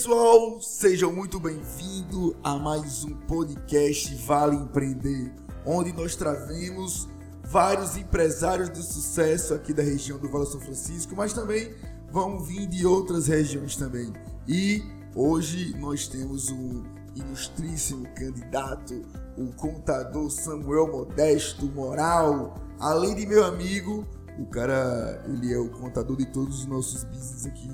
pessoal, sejam muito bem-vindos a mais um podcast Vale Empreender, onde nós trazemos vários empresários de sucesso aqui da região do Vale São Francisco, mas também vão vir de outras regiões também. E hoje nós temos um ilustríssimo candidato, o contador Samuel Modesto Moral, além de meu amigo, o cara, ele é o contador de todos os nossos business aqui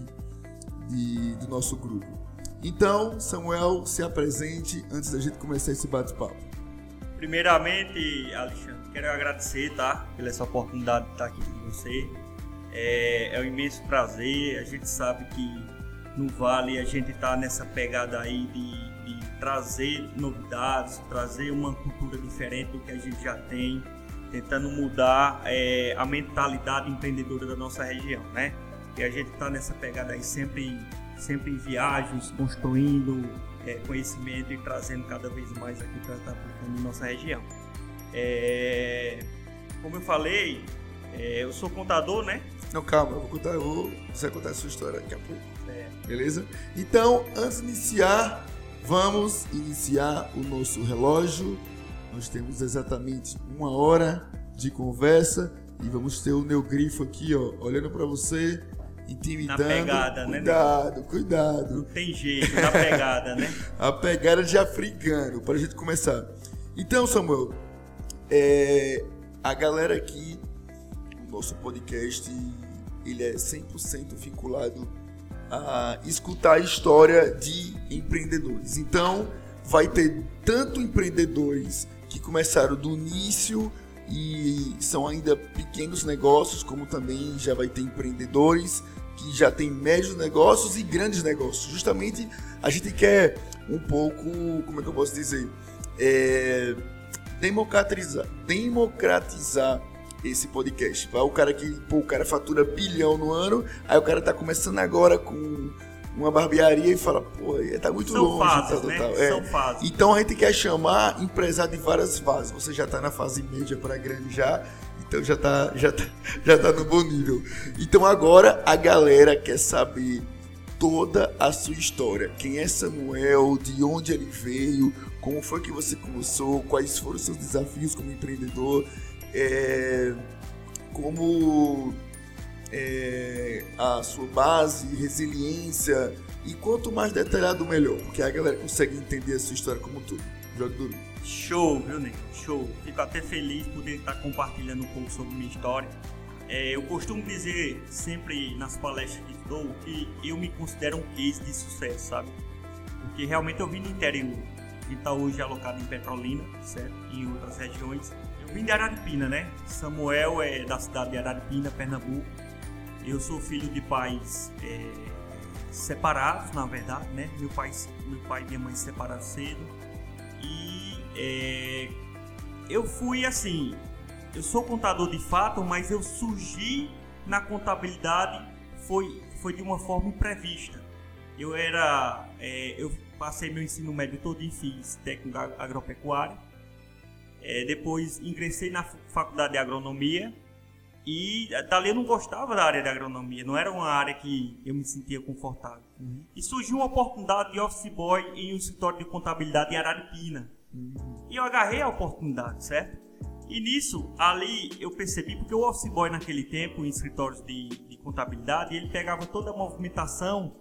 de, do nosso grupo. Então, Samuel, se apresente antes da gente começar esse bate-papo. Primeiramente, Alexandre, quero agradecer, tá? Pela essa oportunidade de estar aqui com você. É, é um imenso prazer. A gente sabe que no Vale a gente está nessa pegada aí de, de, trazer novidades, trazer uma cultura diferente do que a gente já tem, tentando mudar é, a mentalidade empreendedora da nossa região, né? E a gente está nessa pegada aí sempre, sempre em viagens, construindo é, conhecimento e trazendo cada vez mais aqui para estar tá aplicando em nossa região. É, como eu falei, é, eu sou contador, né? Não, calma, eu vou contar, eu vou, você vai contar a sua história daqui a pouco. É. Beleza? Então, antes de iniciar, vamos iniciar o nosso relógio. Nós temos exatamente uma hora de conversa e vamos ter o neogrifo aqui, ó, olhando para você intimidando. Na pegada, cuidado, né? Cuidado, cuidado. Não tem jeito, na pegada, né? a pegada de africano, para a gente começar. Então, Samuel, é, a galera aqui, o nosso podcast, ele é 100% vinculado a escutar a história de empreendedores. Então, vai ter tanto empreendedores que começaram do início e são ainda pequenos negócios, como também já vai ter empreendedores que já têm médios negócios e grandes negócios. Justamente a gente quer um pouco, como é que eu posso dizer, é, democratizar, democratizar esse podcast. O cara que, pô, o cara fatura bilhão no ano, aí o cara tá começando agora com uma barbearia e fala, pô, tá muito São longe. Fases, tal, né? tal. É. São fases. Então a gente quer chamar empresário de várias fases. Você já tá na fase média para grande já, então já tá, já, tá, já tá no bom nível. Então agora a galera quer saber toda a sua história. Quem é Samuel, de onde ele veio, como foi que você começou, quais foram os seus desafios como empreendedor, é, como é, a sua base, resiliência. E quanto mais detalhado, melhor, porque a galera consegue entender a sua história como um todo. Joga duro. Show, viu, Nego? Show. Fico até feliz por estar compartilhando um pouco sobre minha história. É, eu costumo dizer sempre nas palestras que dou que eu me considero um case de sucesso, sabe? Porque realmente eu vim do interior. Está hoje alocado em Petrolina, certo? E em outras regiões. Eu vim de Araripina, né? Samuel é da cidade de Araripina, Pernambuco. Eu sou filho de pais é, separados, na verdade, né? Meu pai, meu pai e minha mãe se separaram cedo. E é, eu fui assim, eu sou contador de fato, mas eu surgi na contabilidade foi, foi de uma forma imprevista. Eu era, é, eu passei meu ensino médio todo e fiz técnico agropecuário. É, depois ingressei na faculdade de agronomia e dali eu não gostava da área de agronomia, não era uma área que eu me sentia confortável. Uhum. E surgiu uma oportunidade de office boy em um escritório de contabilidade em Araripina. Uhum. E eu agarrei a oportunidade, certo? E nisso, ali eu percebi, porque o office boy naquele tempo, em escritórios de, de contabilidade, ele pegava toda a movimentação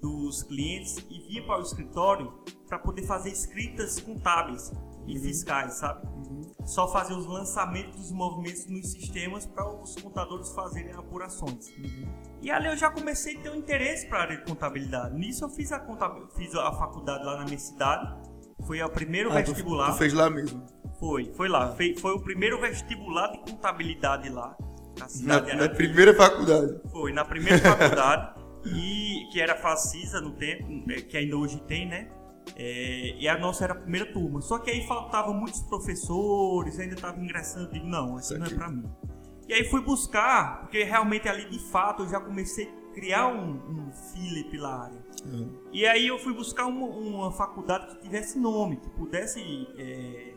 dos clientes e via para o escritório para poder fazer escritas contábeis e uhum. fiscais, sabe? Uhum. Só fazer os lançamentos dos movimentos nos sistemas para os contadores fazerem apurações. Uhum. E ali eu já comecei a ter um interesse para a área de contabilidade. Nisso eu fiz a, fiz a faculdade lá na minha cidade. Foi o primeiro ah, vestibular. Tu, tu fez lá mesmo? Foi, foi lá. Ah. Foi, foi o primeiro vestibular de contabilidade lá. Na, cidade na, na primeira faculdade. Foi, na primeira faculdade. e que era Facisa no tempo, é, que ainda hoje tem, né? É, e a nossa era a primeira turma. Só que aí faltavam muitos professores, ainda estava ingressando. Digo, não, isso não é para mim. E aí fui buscar, porque realmente ali de fato eu já comecei a criar um, um feeling pela área. Uhum. E aí eu fui buscar uma, uma, faculdade que tivesse nome, que pudesse é,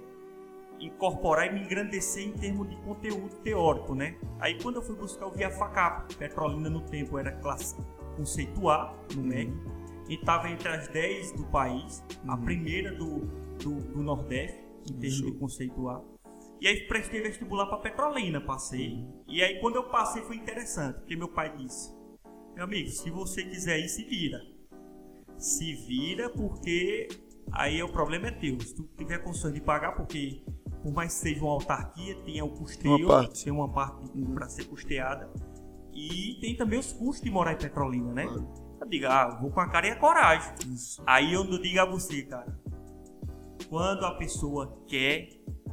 incorporar e me engrandecer em termos de conteúdo teórico, né? Aí quando eu fui buscar, eu vi a FACAP, Petrolina no tempo era classe conceituar no MEC. Uhum e estava entre as 10 do país, uhum. a primeira do, do, do Nordeste, em termos de conceituar. E aí prestei vestibular para Petrolina, passei. E aí quando eu passei foi interessante, porque meu pai disse: Meu amigo, se você quiser ir, se vira. Se vira, porque aí o problema é teu. Se tu tiver condições de pagar, porque por mais que seja uma autarquia, tem o custeio, uma parte. tem uma parte uhum. para ser custeada. E tem também os custos de morar em Petrolina, né? Claro. Eu digo, ah, vou com a cara e a coragem. Isso. Aí eu digo a você, cara. Quando a pessoa quer,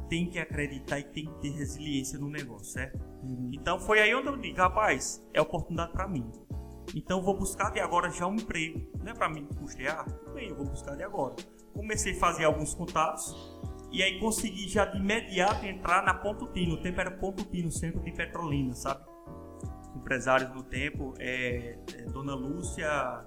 tem que acreditar e tem que ter resiliência no negócio, certo? Uhum. Então foi aí onde eu digo, rapaz, é oportunidade para mim. Então vou buscar de agora já um emprego. Não é para mim custear? Bem, eu vou buscar de agora. Comecei a fazer alguns contatos e aí consegui já de imediato entrar na Ponto Tino. O tempo era Ponto Tino, centro de Petrolina, sabe? Empresários do tempo, é, é, Dona Lúcia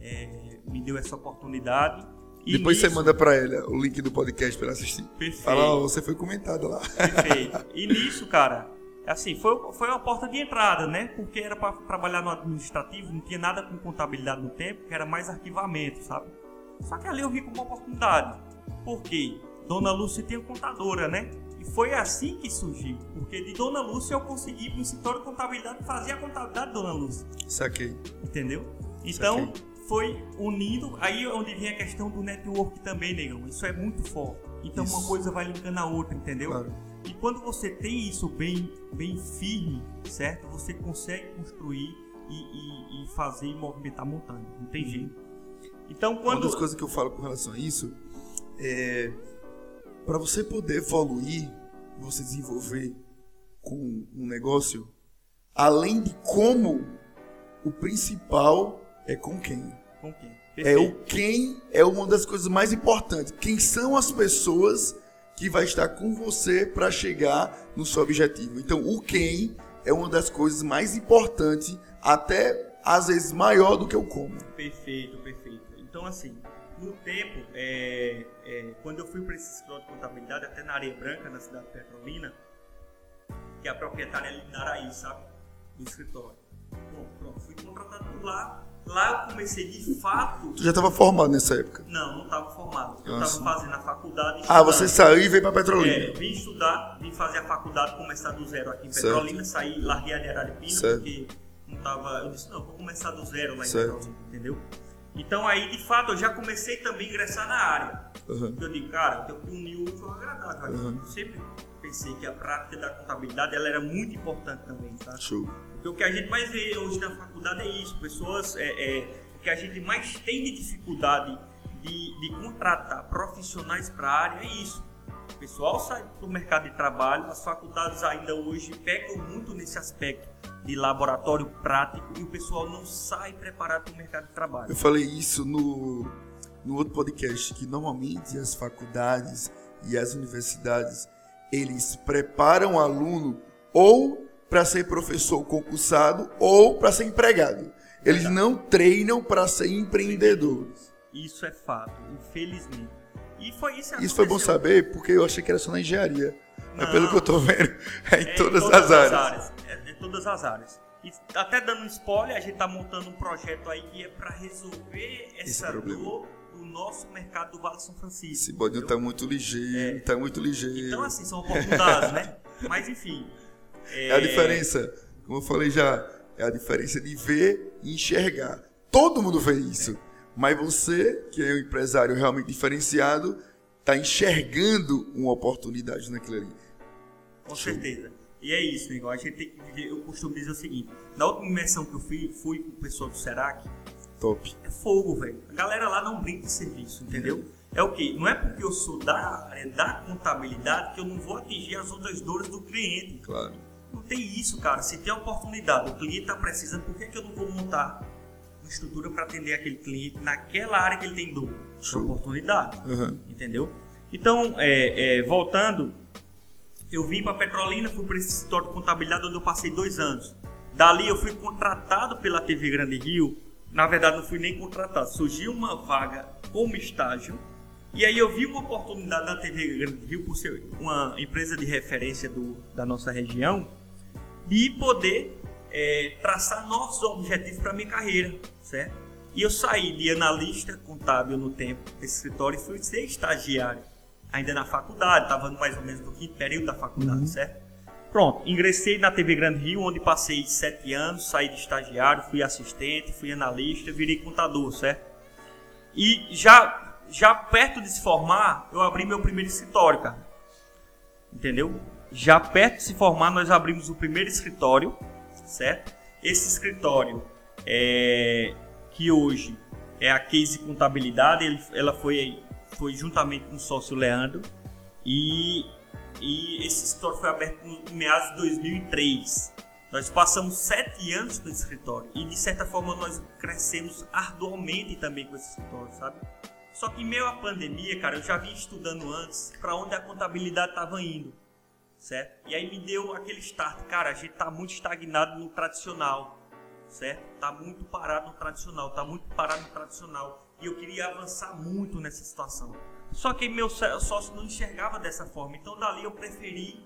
é, me deu essa oportunidade e Depois nisso... você manda para ela o link do podcast para ela assistir. Perfeito. Fala, você foi comentado lá. Perfeito. E nisso, cara, assim, foi, foi uma porta de entrada, né? Porque era para trabalhar no administrativo, não tinha nada com contabilidade no tempo, que era mais arquivamento, sabe? Só que ali eu vi como uma oportunidade. Por quê? Dona Lúcia tem contadora, né? E foi assim que surgiu. Porque de Dona Lúcia eu consegui ir para o setor de contabilidade fazer a contabilidade de Dona Lúcia. Saquei. Entendeu? Então, Saquei foi unindo, aí é onde vem a questão do network também, negão. Isso é muito forte. Então isso. uma coisa vai linkando a outra, entendeu? Claro. E quando você tem isso bem, bem firme, certo? Você consegue construir e, e, e fazer e movimentar montanha. Não tem uhum. jeito. Então quando. Uma das coisas que eu falo com relação a isso é para você poder evoluir, você desenvolver com um negócio, além de como o principal é com quem. Com quem? É o quem é uma das coisas mais importantes. Quem são as pessoas que vai estar com você para chegar no seu objetivo. Então, o quem é uma das coisas mais importantes, até às vezes maior do que o como. Perfeito, perfeito. Então, assim, no tempo, é, é, quando eu fui para esse escritório de contabilidade, até na Areia Branca, na cidade de Petrolina, que a proprietária é Lindaraí, sabe? Do escritório. Bom, pronto, fui contratado por lá Lá eu comecei de fato. Tu já estava formado nessa época? Não, não estava formado. Eu estava fazendo a faculdade. Ah, você saiu e veio para Petrolina? É, vim estudar, vim fazer a faculdade, começar do zero aqui em Petrolina, certo. saí, larguei a de Araripina, porque não tava. Eu disse, não, vou começar do zero lá em certo. Petrolina, entendeu? Então aí, de fato, eu já comecei também a ingressar na área. Uhum. Eu digo, cara, eu tenho o útil ao agradável. Uhum. Eu sempre pensei que a prática da contabilidade ela era muito importante também, tá? Show. Porque o que a gente mais vê hoje na faculdade é isso, pessoas, é, é o que a gente mais tem de dificuldade de, de contratar profissionais para a área é isso. O pessoal sai do mercado de trabalho, as faculdades ainda hoje pecam muito nesse aspecto de laboratório prático e o pessoal não sai preparado para o mercado de trabalho. Eu falei isso no, no outro podcast, que normalmente as faculdades e as universidades, eles preparam o aluno ou para ser professor concursado ou para ser empregado. Eles não treinam para ser empreendedores. Isso é fato, infelizmente. E foi isso. Isso foi bom saber, porque eu achei que era só na engenharia. Não, Mas pelo que eu tô vendo, é em é todas, em todas as, áreas. áreas. É todas as áreas. E até dando um spoiler, a gente tá montando um projeto aí que é para resolver essa dor do nosso mercado do Vale São Francisco. Esse bodinho tá muito ligeiro, é. tá muito ligeiro. Então assim, são oportunidades, né? Mas enfim, é... é a diferença, como eu falei já, é a diferença de ver e enxergar. Todo mundo vê isso. Mas você, que é um empresário realmente diferenciado, está enxergando uma oportunidade naquilo ali. Com certeza. E é isso, igual a gente tem que viver. Eu costumo dizer o seguinte: na última imersão que eu fui, fui com o pessoal do Serac. Top. É fogo, velho. A galera lá não brinca de serviço, entendeu? É o que? Não é porque eu sou da área da contabilidade que eu não vou atingir as outras dores do cliente. Claro. Não tem isso, cara. Se tem oportunidade, o cliente está precisando, por que, que eu não vou montar uma estrutura para atender aquele cliente naquela área que ele tem dor? Show. Oportunidade. Uhum. Entendeu? Então, é, é, voltando, eu vim para Petrolina, fui para esse setor de contabilidade onde eu passei dois anos. Dali eu fui contratado pela TV Grande Rio. Na verdade, não fui nem contratado. Surgiu uma vaga como estágio. E aí eu vi uma oportunidade na TV Grande Rio, por ser uma empresa de referência do, da nossa região, de poder é, traçar novos objetivos para minha carreira, certo? E eu saí de analista contábil no tempo desse escritório e fui ser estagiário. Ainda na faculdade, estava mais ou menos no quinto período da faculdade, uhum. certo? Pronto, ingressei na TV Grande Rio, onde passei sete anos, saí de estagiário, fui assistente, fui analista, virei contador, certo? E já, já perto de se formar, eu abri meu primeiro escritório, cara. Entendeu? Já perto de se formar, nós abrimos o primeiro escritório, certo? Esse escritório, é, que hoje é a Case Contabilidade, ele, ela foi, foi juntamente com o sócio Leandro, e e esse escritório foi aberto em meados de 2003. Nós passamos sete anos com esse escritório e de certa forma nós crescemos arduamente também com esse escritório, sabe? Só que em meio à pandemia, cara, eu já vim estudando antes para onde a contabilidade estava indo, certo? E aí me deu aquele start, cara, a gente tá muito estagnado no tradicional, certo? Tá muito parado no tradicional, tá muito parado no tradicional e eu queria avançar muito nessa situação. Só que meu sócio não enxergava dessa forma. Então dali eu preferi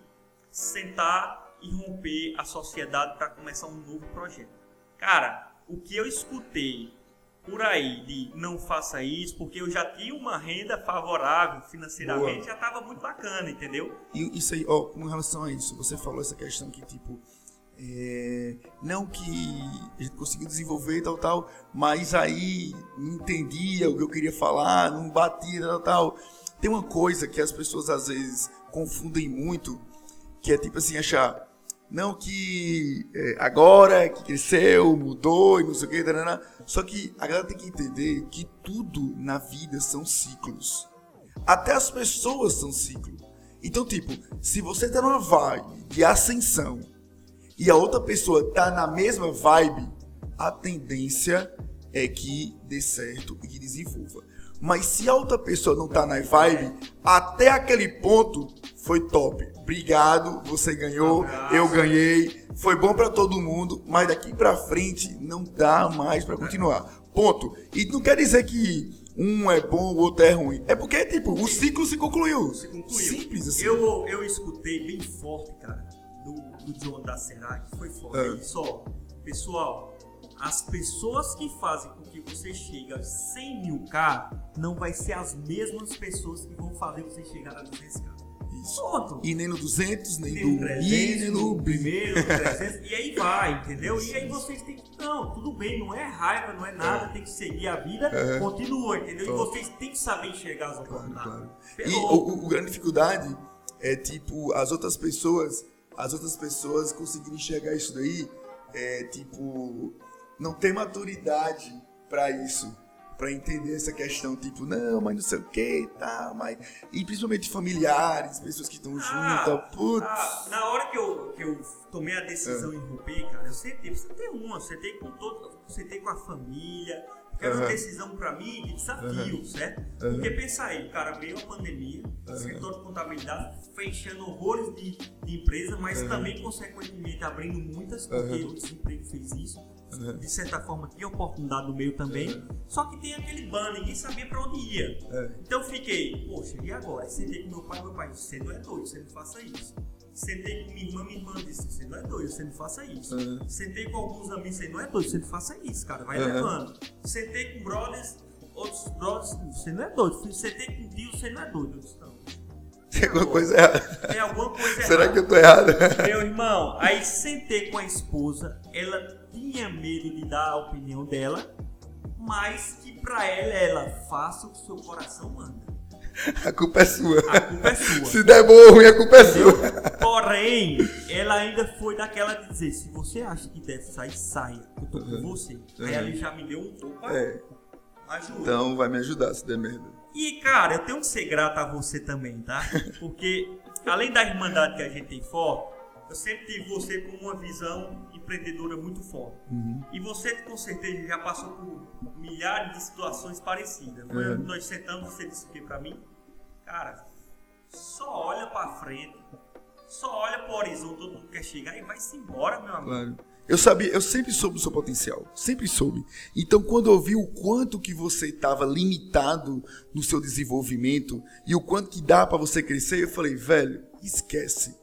sentar e romper a sociedade para começar um novo projeto. Cara, o que eu escutei por aí de não faça isso, porque eu já tinha uma renda favorável financeiramente, Boa. já estava muito bacana, entendeu? E isso aí, ó, com relação a isso, você falou essa questão que tipo é, não que a gente conseguiu desenvolver tal, tal, mas aí não entendia o que eu queria falar, não batia tal, tal. Tem uma coisa que as pessoas às vezes confundem muito, que é tipo assim, achar, não que é, agora que cresceu, mudou e não sei o que, tarana, só que a galera tem que entender que tudo na vida são ciclos. Até as pessoas são ciclos. Então, tipo, se você tá numa vibe de ascensão, e a outra pessoa tá na mesma vibe, a tendência é que dê certo e que desenvolva. Mas se a outra pessoa não tá na vibe, até aquele ponto foi top. Obrigado, você ganhou, eu ganhei, foi bom para todo mundo, mas daqui para frente não dá mais para continuar. Ponto. E não quer dizer que um é bom, o outro é ruim. É porque, tipo, o ciclo se concluiu. Se concluiu. Simples assim. Eu, eu escutei bem forte, cara do John da Serac foi foda. É. Só, pessoal, as pessoas que fazem com que você chegue a 100 mil K não vai ser as mesmas pessoas que vão fazer você chegar a 200K. Isso. Pronto. E nem no 200, nem, nem no 300, nem no primeiro, no 300, e aí vai, entendeu? E aí vocês têm que, não, tudo bem, não é raiva, não é nada, é. tem que seguir a vida, é. continua, entendeu? Top. E vocês têm que saber enxergar as oportunidades. Claro, claro. E o, o grande dificuldade é, tipo, as outras pessoas as outras pessoas conseguirem enxergar isso daí, é, tipo, não tem maturidade para isso, para entender essa questão, tipo, não, mas não sei o que e tal, mas. E principalmente familiares, pessoas que estão ah, juntas, putz. Ah, na hora que eu, que eu tomei a decisão é. em romper, cara, eu sentei, você tem uma, você tem com todo, você tem com a família, era uma decisão para mim de desafio, uhum. certo? Uhum. Porque pensa aí, o cara veio a pandemia, uhum. escritor de contabilidade, fechando horrores de, de empresa, mas também, consequentemente, abrindo muitas, porque o desemprego fez isso. De certa forma, tinha oportunidade no meio também. Só que tem aquele ban, ninguém sabia para onde ia. É. Então fiquei, poxa, e agora? Sentei com meu pai, meu pai, você não é doido, você não faça isso. Sentei com minha irmã, minha irmã disse: Você não é doido, você não faça isso. Uhum. Sentei com alguns amigos, você não é doido, você não faça isso, cara, vai uhum. levando. Sentei com brothers, outros brothers, você não é doido. Sentei com tio, você não é doido. Eu disse: Não. Tem alguma coisa errada. Tem alguma coisa errada. Será que eu tô errado? Meu irmão, aí sentei com a esposa, ela tinha medo de dar a opinião dela, mas que pra ela, ela faça o que seu coração manda. A culpa é sua. A culpa é sua. Se der bom ou ruim, a culpa é sua. Porém, ela ainda foi daquela de dizer: se você acha que deve sair, saia. Eu tô com você. Uhum. Aí ela já me deu um pouco. É. Ajuda. Então vai me ajudar se der merda. E, cara, eu tenho que ser grato a você também, tá? Porque, além da irmandade que a gente tem forte, eu sempre tive você com uma visão empreendedora muito forte. Uhum. E você, com certeza, já passou por milhares de situações parecidas. Uhum. Nós sentamos, você disse o que pra mim? Cara, só olha pra frente, só olha pro horizonte, todo mundo quer chegar e vai-se embora, meu amigo. Claro. Eu sabia, eu sempre soube do seu potencial, sempre soube. Então, quando eu vi o quanto que você estava limitado no seu desenvolvimento e o quanto que dá para você crescer, eu falei, velho, esquece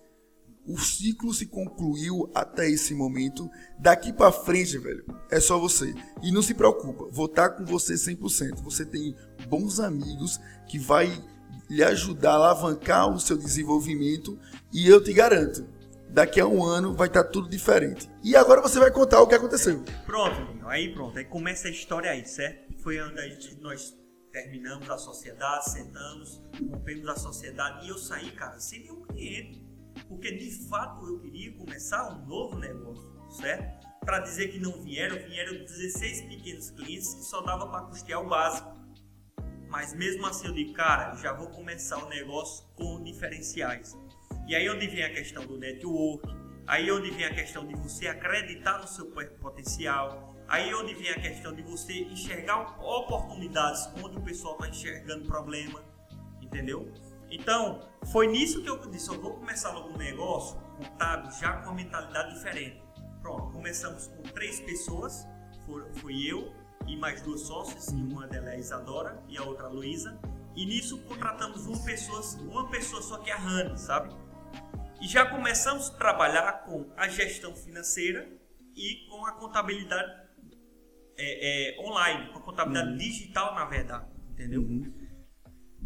O ciclo se concluiu até esse momento. Daqui para frente, velho, é só você. E não se preocupa, vou estar com você 100%. Você tem bons amigos que vai lhe ajudar a alavancar o seu desenvolvimento e eu te garanto, daqui a um ano vai estar tudo diferente. E agora você vai contar o que aconteceu. Pronto, aí pronto, aí começa a história aí, certo? Foi onde gente, nós terminamos a sociedade, sentamos, rompemos a sociedade e eu saí, cara, sem nenhum cliente. Porque de fato eu queria começar um novo negócio, certo? Para dizer que não vieram, vieram 16 pequenos clientes que só dava para custear o básico. Mas mesmo assim eu digo, cara, já vou começar o negócio com diferenciais. E aí onde vem a questão do network, aí onde vem a questão de você acreditar no seu potencial, aí onde vem a questão de você enxergar oportunidades onde o pessoal está enxergando problema, entendeu? Então, foi nisso que eu disse, eu vou começar logo um negócio contábil já com uma mentalidade diferente. Pronto, começamos com três pessoas, fui eu e mais duas sócias, e uma delas é a Isadora e a outra a Luísa. E nisso contratamos uma pessoa, uma pessoa só que é a Rani, sabe? E já começamos a trabalhar com a gestão financeira e com a contabilidade é, é, online, com a contabilidade uhum. digital, na verdade, entendeu? Uhum.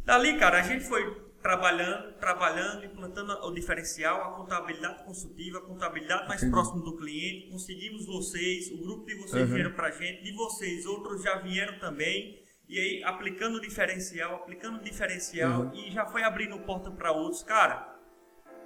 Dali, cara, a gente foi trabalhando, trabalhando, implantando o diferencial, a contabilidade consultiva, a contabilidade mais próxima do cliente. Conseguimos vocês, o grupo de vocês uhum. vieram para a gente, de vocês, outros já vieram também. E aí, aplicando o diferencial, aplicando o diferencial, uhum. e já foi abrindo porta para outros. Cara,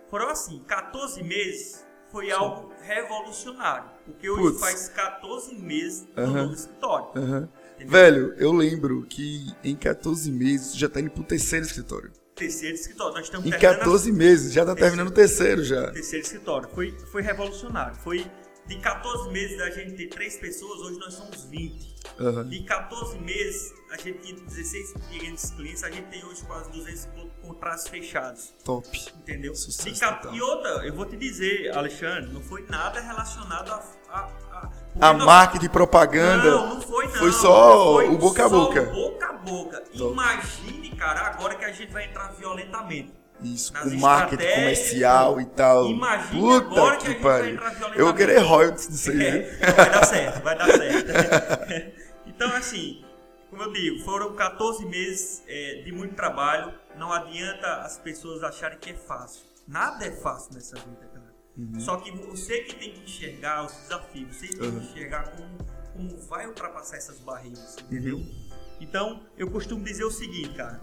foram assim, 14 meses foi Sim. algo revolucionário. Porque hoje Puts. faz 14 meses no uhum. novo escritório. Uhum. Velho, eu lembro que em 14 meses já tá indo pro terceiro escritório. Terceiro escritório. Nós estamos em 14 meses, já tá terceiro, terminando o terceiro já. Terceiro escritório. Foi, foi revolucionário. Foi de 14 meses da gente ter 3 pessoas, hoje nós somos 20. Uhum. De 14 meses, a gente tinha 16 pequenos clientes, a gente tem hoje quase 200 contratos fechados. Top. Entendeu? Sucesso, e outra, eu vou te dizer, Alexandre, não foi nada relacionado a. a, a, a nós... marca de propaganda. Não, não foi não. Foi só foi o boca a boca. boca a boca. Top. Imagine, cara, agora que a gente vai entrar violentamente. Isso, com marketing comercial e tal. Imagina Puta agora que, que pariu. Eu vou querer royalties disso aí. É, vai dar certo, vai dar certo. então, assim, como eu digo, foram 14 meses é, de muito trabalho. Não adianta as pessoas acharem que é fácil. Nada é fácil nessa vida, cara. Uhum. Só que você que tem que enxergar os desafios, você tem uhum. que enxergar como, como vai ultrapassar essas barreiras, entendeu? Uhum. Então, eu costumo dizer o seguinte, cara.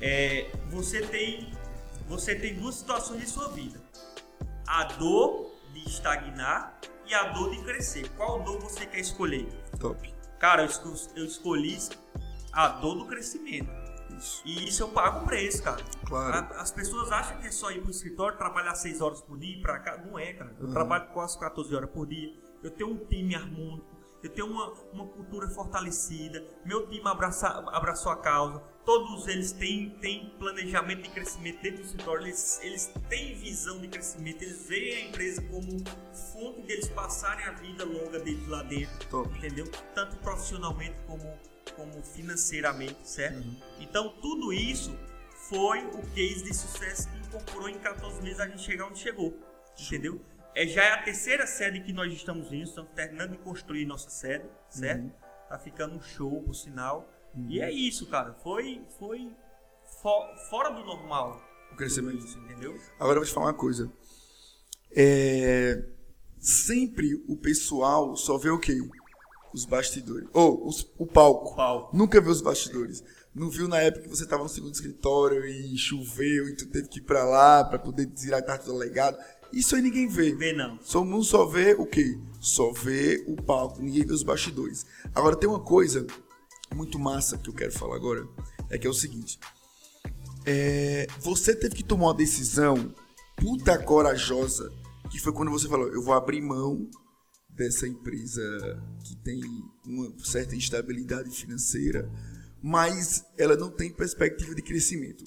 É, você tem você tem duas situações em sua vida: a dor de estagnar e a dor de crescer. Qual dor você quer escolher? Top. Cara, eu escolhi a dor do crescimento. Isso. E isso eu pago um preço, cara. Claro. As pessoas acham que é só ir pro escritório, trabalhar 6 horas por dia e pra cá. Não é, cara. Eu uhum. trabalho quase 14 horas por dia. Eu tenho um time harmônico. Eu tenho uma, uma cultura fortalecida. Meu time abraça, abraçou a causa todos eles têm, têm planejamento de crescimento dentro do escritório, eles, eles têm visão de crescimento, eles veem a empresa como fonte deles passarem a vida longa deles lá dentro, Top. entendeu? Tanto profissionalmente como, como financeiramente, certo? Uhum. Então, tudo isso foi o case de sucesso que incorporou em 14 meses a gente chegar onde chegou, entendeu? É, já é a terceira sede que nós estamos indo, estamos terminando de construir nossa sede, certo? Uhum. Tá ficando um show, por sinal. Uhum. E é isso, cara. Foi, foi fora do normal. O crescimento. Isso, entendeu? Agora eu vou te falar uma coisa. É... Sempre o pessoal só vê o quê? Os bastidores. Ou oh, o palco. o palco. Nunca vê os bastidores. Não viu na época que você estava no segundo escritório e choveu e tu teve que ir para lá para poder tirar a carta do legado. Isso aí ninguém vê. Vê não. Só mundo só vê o quê? Só vê o palco, ninguém vê os bastidores. Agora tem uma coisa muito massa que eu quero falar agora é que é o seguinte: é, você teve que tomar uma decisão puta corajosa, que foi quando você falou, eu vou abrir mão dessa empresa que tem uma certa instabilidade financeira, mas ela não tem perspectiva de crescimento.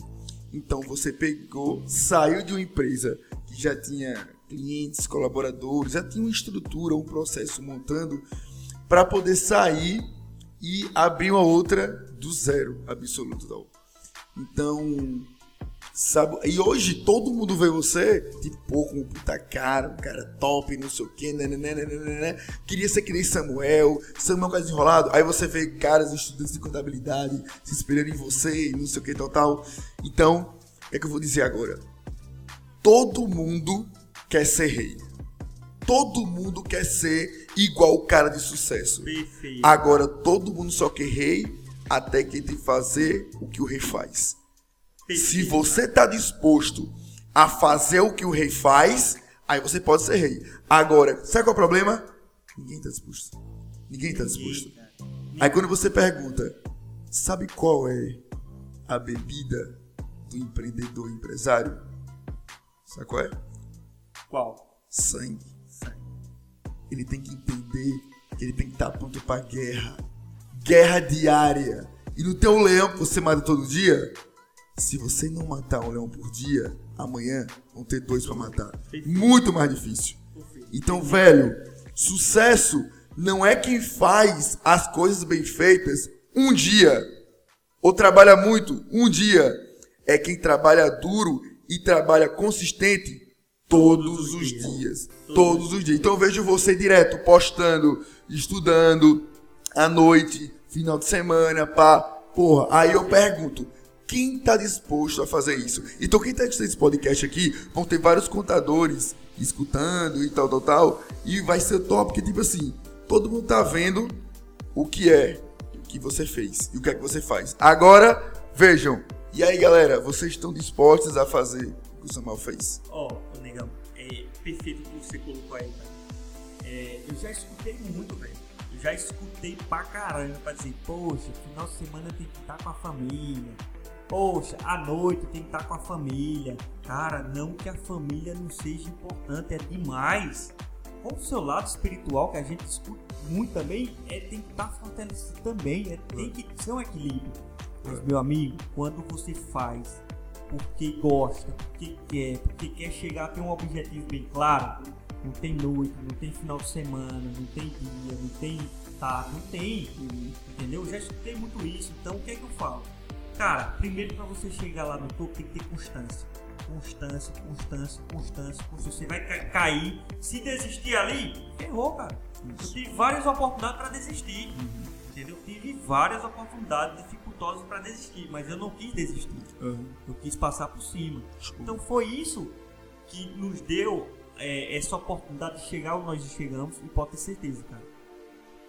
Então você pegou, saiu de uma empresa que já tinha clientes, colaboradores, já tinha uma estrutura, um processo montando para poder sair e abrir uma outra do zero absoluto. Então, Sabe? E hoje todo mundo vê você, tipo, pô, um puta cara, um cara top, não sei o quê, né, né, né, né. Queria ser que nem Samuel, Samuel mais enrolado. Aí você vê caras, estudantes de contabilidade, se espelhando em você e não sei o que, tal, tal. Então, o que é que eu vou dizer agora? Todo mundo quer ser rei. Todo mundo quer ser igual o cara de sucesso. Perfeito. Agora, todo mundo só quer rei até que tem fazer o que o rei faz. Se você está disposto a fazer o que o rei faz, aí você pode ser rei. Agora, sabe qual é o problema? Ninguém está disposto. Ninguém está disposto. Aí quando você pergunta, sabe qual é a bebida do empreendedor empresário? Sabe qual é? Qual? Sangue. Sangue. Ele tem que entender que ele tem que estar pronto para guerra. Guerra diária. E não tem um leão que você mata todo dia? Se você não matar um leão por dia, amanhã vão ter dois para matar. Muito mais difícil. Então, velho, sucesso não é quem faz as coisas bem feitas um dia ou trabalha muito um dia. É quem trabalha duro e trabalha consistente todos os dias. Todos os dias. Então eu vejo você direto postando, estudando à noite, final de semana, pá. Porra, aí eu pergunto, quem está disposto a fazer isso? Então, quem está assistindo esse podcast aqui, vão ter vários contadores escutando e tal, tal, tal. E vai ser top, porque, tipo assim, todo mundo tá vendo o que é que você fez e o que é que você faz. Agora, vejam. E aí, galera, vocês estão dispostos a fazer o que o Samuel fez? Ó, oh, negão, é perfeito o que você colocou aí, cara. É, eu já escutei muito, velho. Eu já escutei pra caramba pra dizer, poxa, final de semana tem que estar com a família Poxa, à noite tem que estar com a família. Cara, não que a família não seja importante, é demais. Com o seu lado espiritual, que a gente escuta muito também, é, tem que estar fortalecido também. É, tem que ser um equilíbrio. Mas, meu amigo, quando você faz porque gosta, porque quer, porque quer chegar a ter um objetivo bem claro, não tem noite, não tem final de semana, não tem dia, não tem tá, não tem, entendeu? Eu já escutei muito isso, então o que é que eu falo? Cara, primeiro para você chegar lá no topo tem que ter constância. Constância, constância, constância, constância. Você vai cair. Se desistir ali, errou, cara. Eu tive várias oportunidades para desistir. Uhum. Entendeu? Eu tive várias oportunidades dificultosas para desistir, mas eu não quis desistir. Uhum. Eu quis passar por cima. Então foi isso que nos deu é, essa oportunidade de chegar onde nós chegamos e pode ter certeza, cara.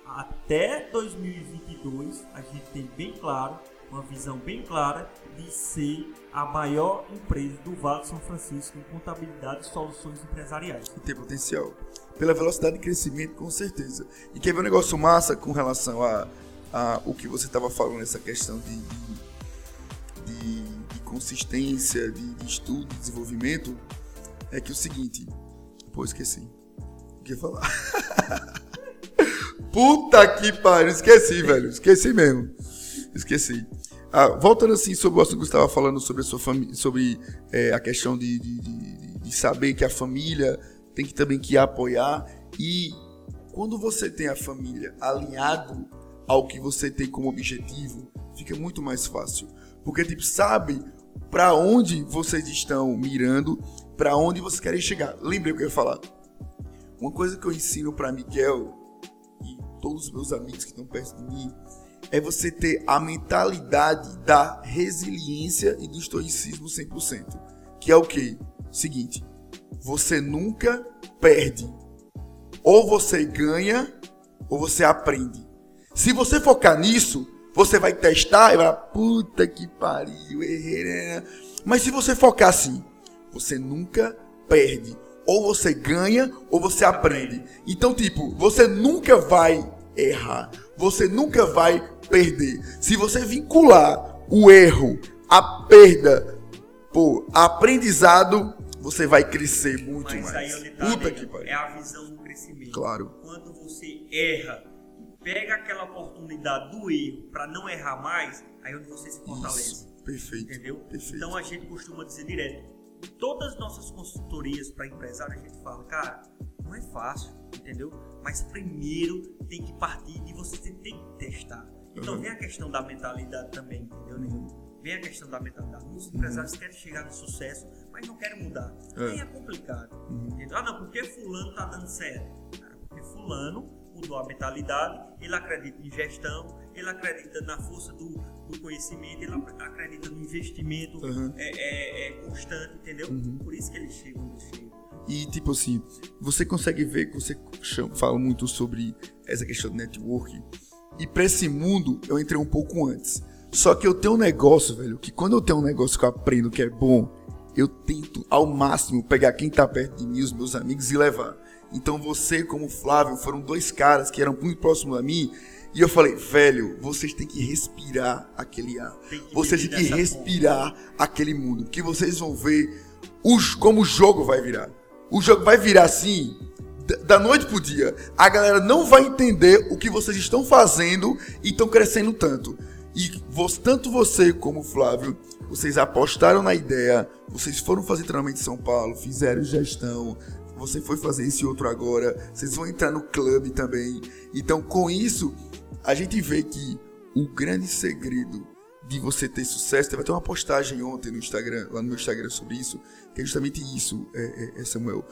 Até 2022 a gente tem bem claro uma visão bem clara de ser a maior empresa do Vale São Francisco em contabilidade e soluções empresariais. E tem potencial. Pela velocidade de crescimento, com certeza. E quer ver um negócio massa com relação a, a o que você estava falando, essa questão de, de, de, de consistência, de, de estudo, de desenvolvimento, é que é o seguinte. Pô, esqueci. O que ia falar? Puta que pariu, esqueci, velho. Esqueci mesmo. Esqueci. Ah, voltando assim sobre o assunto que você estava falando sobre a sua família, sobre é, a questão de, de, de, de, saber que a família tem que também que apoiar e quando você tem a família alinhado ao que você tem como objetivo, fica muito mais fácil, porque tipo sabe para onde vocês estão mirando, para onde vocês querem chegar. Lembrei o que eu ia falar. Uma coisa que eu ensino para Miguel e todos os meus amigos que estão perto de mim é você ter a mentalidade da resiliência e do estoicismo 100%. Que é o que? Seguinte, você nunca perde. Ou você ganha, ou você aprende. Se você focar nisso, você vai testar e vai, puta que pariu, errei. Né? Mas se você focar assim, você nunca perde. Ou você ganha, ou você aprende. Então, tipo, você nunca vai errar. Você nunca vai perder. Se você vincular o erro à perda por aprendizado, você vai crescer muito Mas mais. Aí tá, Puta que pariu. É a visão do crescimento. Claro. Quando você erra e pega aquela oportunidade do erro para não errar mais, aí é onde você se fortalece. Isso. Perfeito. Entendeu? Perfeito. Então a gente costuma dizer direto. Em todas as nossas consultorias para empresário, a gente fala, cara, não é fácil, entendeu? Mas primeiro tem que partir de você tem que testar. Então uhum. vem a questão da mentalidade também, entendeu, Nenhum? vem a questão da mentalidade. Muitos empresários querem chegar no sucesso, mas não querem mudar. É. Aí é complicado. Entendeu? Ah, não, porque fulano tá dando certo. Cara, porque fulano mudou a mentalidade, ele acredita em gestão, ele acredita na força do, do conhecimento, ele ac- acredita no investimento Uhum. é, é- é constante, entendeu? Por isso que ele chega onde chega. E tipo assim, você consegue ver que você fala muito sobre essa questão de network. E pra esse mundo eu entrei um pouco antes. Só que eu tenho um negócio, velho, que quando eu tenho um negócio que eu aprendo que é bom, eu tento ao máximo pegar quem tá perto de mim, os meus amigos, e levar. Então você, como o Flávio, foram dois caras que eram muito próximos a mim. E eu falei, velho, vocês têm que respirar aquele ar. Tem Vocês têm que respirar aquele mundo. Que vocês vão ver os, como o jogo vai virar. O jogo vai virar assim, da- noite pro dia. A galera não vai entender o que vocês estão fazendo e estão crescendo tanto. E vo- tanto você como o Flávio, vocês apostaram na ideia, vocês foram fazer treinamento em São Paulo, fizeram gestão, você foi fazer esse outro agora, vocês vão entrar no clube também. Então, com isso, a gente vê que o grande segredo de você ter sucesso, teve até uma postagem ontem no Instagram, lá no meu Instagram sobre isso, que é justamente isso, é, é, é, Samuel.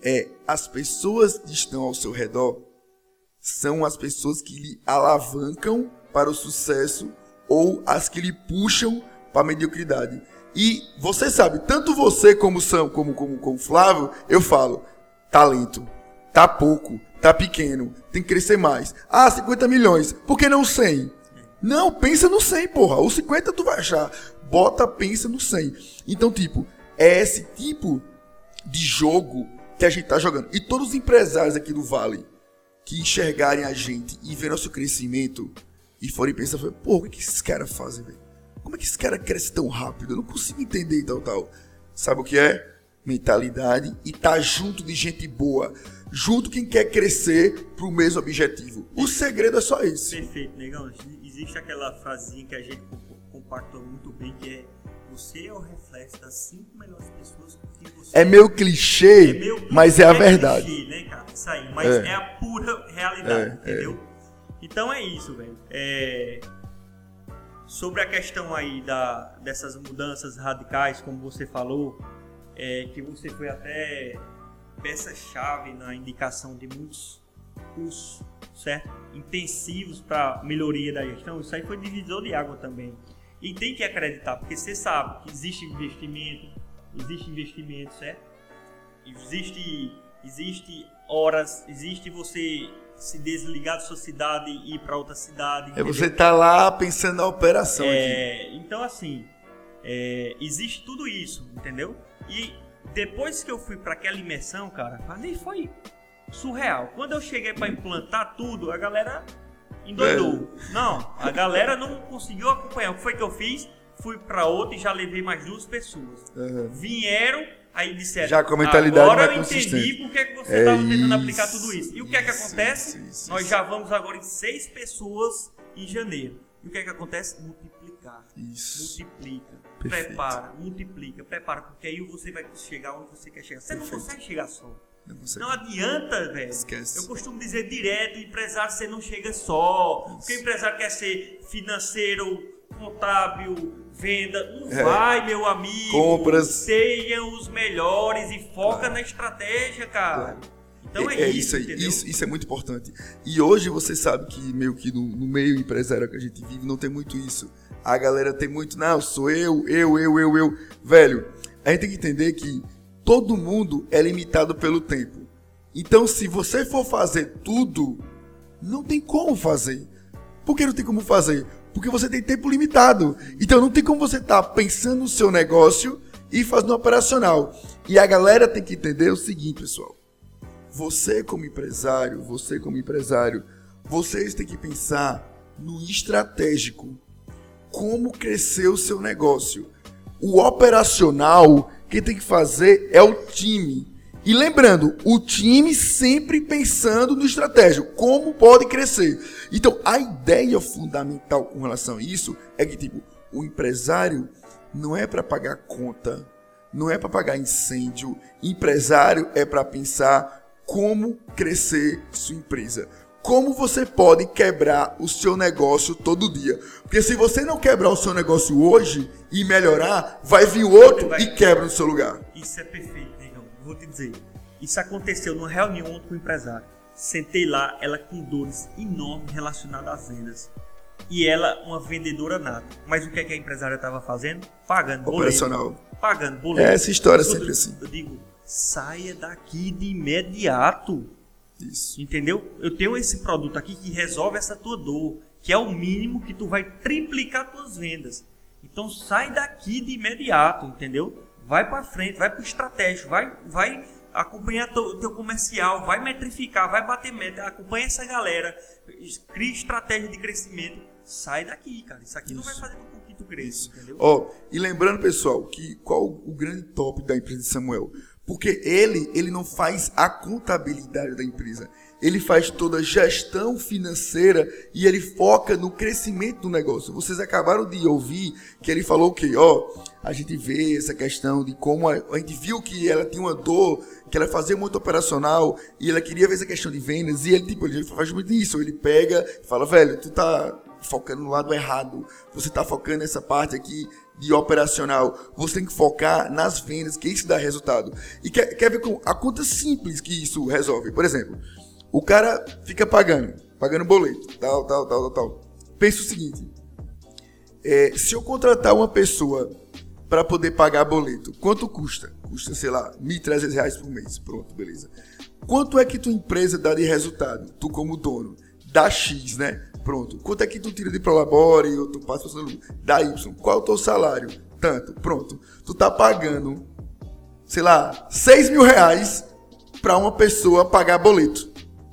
É, as pessoas que estão ao seu redor são as pessoas que lhe alavancam para o sucesso ou as que lhe puxam para a mediocridade. E você sabe, tanto você como o Sam, como como como Flávio, eu falo, talento, tá pouco, tá pequeno, tem que crescer mais. Ah, 50 milhões, por que não 100? Não, pensa no 100, porra. Os 50 tu vai achar. Bota, pensa no 100. Então, tipo, é esse tipo de jogo que a gente tá jogando. E todos os empresários aqui do Vale que enxergarem a gente e ver nosso crescimento e forem pensar, pô, o que, que esses caras fazem, velho? Como é que esse cara cresce tão rápido? Eu não consigo entender e tal, tal. Sabe o que é? Mentalidade e tá junto de gente boa. Junto quem quer crescer pro mesmo objetivo. O segredo é só esse. Perfeito, negão. Existe aquela frasinha que a gente comp- compactua muito bem, que é você é o reflexo das cinco melhores pessoas quem você É meio clichê, É meio- mas é a verdade. clichê, né, cara? Isso aí, mas É. é, a pura realidade, É, entendeu? Então é isso, velho. É... Sobre a questão aí da, dessas mudanças radicais, como você falou, é, que você foi até peça-chave na indicação de muitos cursos, certo? Intensivos para melhoria da gestão. Isso aí foi divisor de água também. E tem que acreditar, porque você sabe que existe investimento, existe investimento, certo? Existe, existe horas, existe você se desligar da sua cidade e ir para outra cidade. É você tá lá pensando na operação aqui. É, então, assim, é, existe tudo isso, entendeu? E depois que eu fui para aquela imersão, cara, ali foi surreal. Quando eu cheguei para implantar tudo, a galera endoidou. Não, a galera não conseguiu acompanhar. O que foi que eu fiz? Fui para outra e já levei mais duas pessoas. Aham. Vieram, aí disseram. Já com a mentalidade agora eu entendi consistente." por que, você É estava tentando isso, aplicar tudo isso. E o que é que isso, acontece? isso, isso, Nós isso. já vamos agora em seis pessoas em janeiro. E o que é que acontece? Multiplicar Isso. multiplica, Perfeito. prepara, multiplica, prepara, porque aí você vai chegar onde você quer chegar. Você não Perfeito. consegue chegar só. Não. Não adianta, velho. Esquece. Eu costumo dizer direto, empresário você não chega só. Porque o empresário quer ser financeiro, contábil, venda. Não É. vai, meu amigo. Compras. Sejam os melhores e foca Claro. na estratégia, cara. Claro. Então é, é, isso, aí, entendeu? isso, isso é muito importante. E hoje você sabe que meio que no, no meio empresarial que a gente vive não tem muito isso. A galera tem muito, não, sou eu, eu, eu, eu, eu. Velho, a gente tem que entender que todo mundo é limitado pelo tempo. Então, se você for fazer tudo, não tem como fazer. Por que não tem como fazer? Porque você tem tempo limitado. Então não tem como você estar pensando no seu negócio e fazendo operacional. E a galera tem que entender o seguinte, pessoal. Você como empresário, você como empresário, vocês têm que pensar no estratégico. Como crescer o seu negócio. O operacional, quem tem que fazer é o time. E lembrando, o time sempre pensando no estratégico, como pode crescer. Então, a ideia fundamental com relação a isso é que tipo, o empresário não é para pagar conta, não é para pagar incêndio. Empresário é para pensar como crescer sua empresa, como você pode quebrar o seu negócio todo dia. Porque se você não quebrar o seu negócio hoje e melhorar, vai vir outro vai... e quebra no seu lugar. Isso é perfeito, negão. Vou te dizer. Isso aconteceu numa reunião com o empresário. Sentei lá, ela com dores enormes relacionadas às vendas. E ela, uma vendedora nata. Mas o que, é que a empresária estava fazendo? Pagando boleto. Operacional. Pagando boleto. É essa história sempre assim. Eu digo, saia daqui de imediato. Isso. Entendeu? Eu tenho esse produto aqui que resolve essa tua dor, que é o mínimo que tu vai triplicar tuas vendas. Então sai daqui de imediato, entendeu? Vai para frente, vai para o estratégico, vai, vai acompanhar o teu comercial, vai metrificar, vai bater meta, acompanha essa galera, cria estratégia de crescimento, sai daqui, cara. Isso aqui Isso. não vai fazer com que tu cresça, entendeu? Ó, oh, e lembrando, pessoal, que qual o grande top da empresa de Samuel? Porque ele, ele não faz a contabilidade da empresa. Ele faz toda a gestão financeira e ele foca no crescimento do negócio. Vocês acabaram de ouvir que ele falou que, ó, a gente vê essa questão de como a, a gente viu que ela tinha uma dor, que ela fazia muito operacional e ela queria ver essa questão de vendas e ele tipo, ele faz muito isso, ele pega e fala, velho, tu tá focando no lado errado. Você tá focando nessa parte aqui de operacional, você tem que focar nas vendas, que isso dá resultado. E quer, quer ver com a conta simples que isso resolve? Por exemplo, o cara fica pagando, pagando boleto, tal, tal, tal, tal. Pensa o seguinte: é, se eu contratar uma pessoa para poder pagar boleto, quanto custa? Custa, sei lá, R$ 1.300 por mês. Pronto, beleza. Quanto é que tua empresa dá de resultado? Tu como dono. Dá X, né? Pronto. Quanto é que tu tira de Prolabore ou tu passa da Y? Qual é o teu salário? Tanto. Pronto. Tu tá pagando, sei lá, 6 mil reais para uma pessoa pagar boleto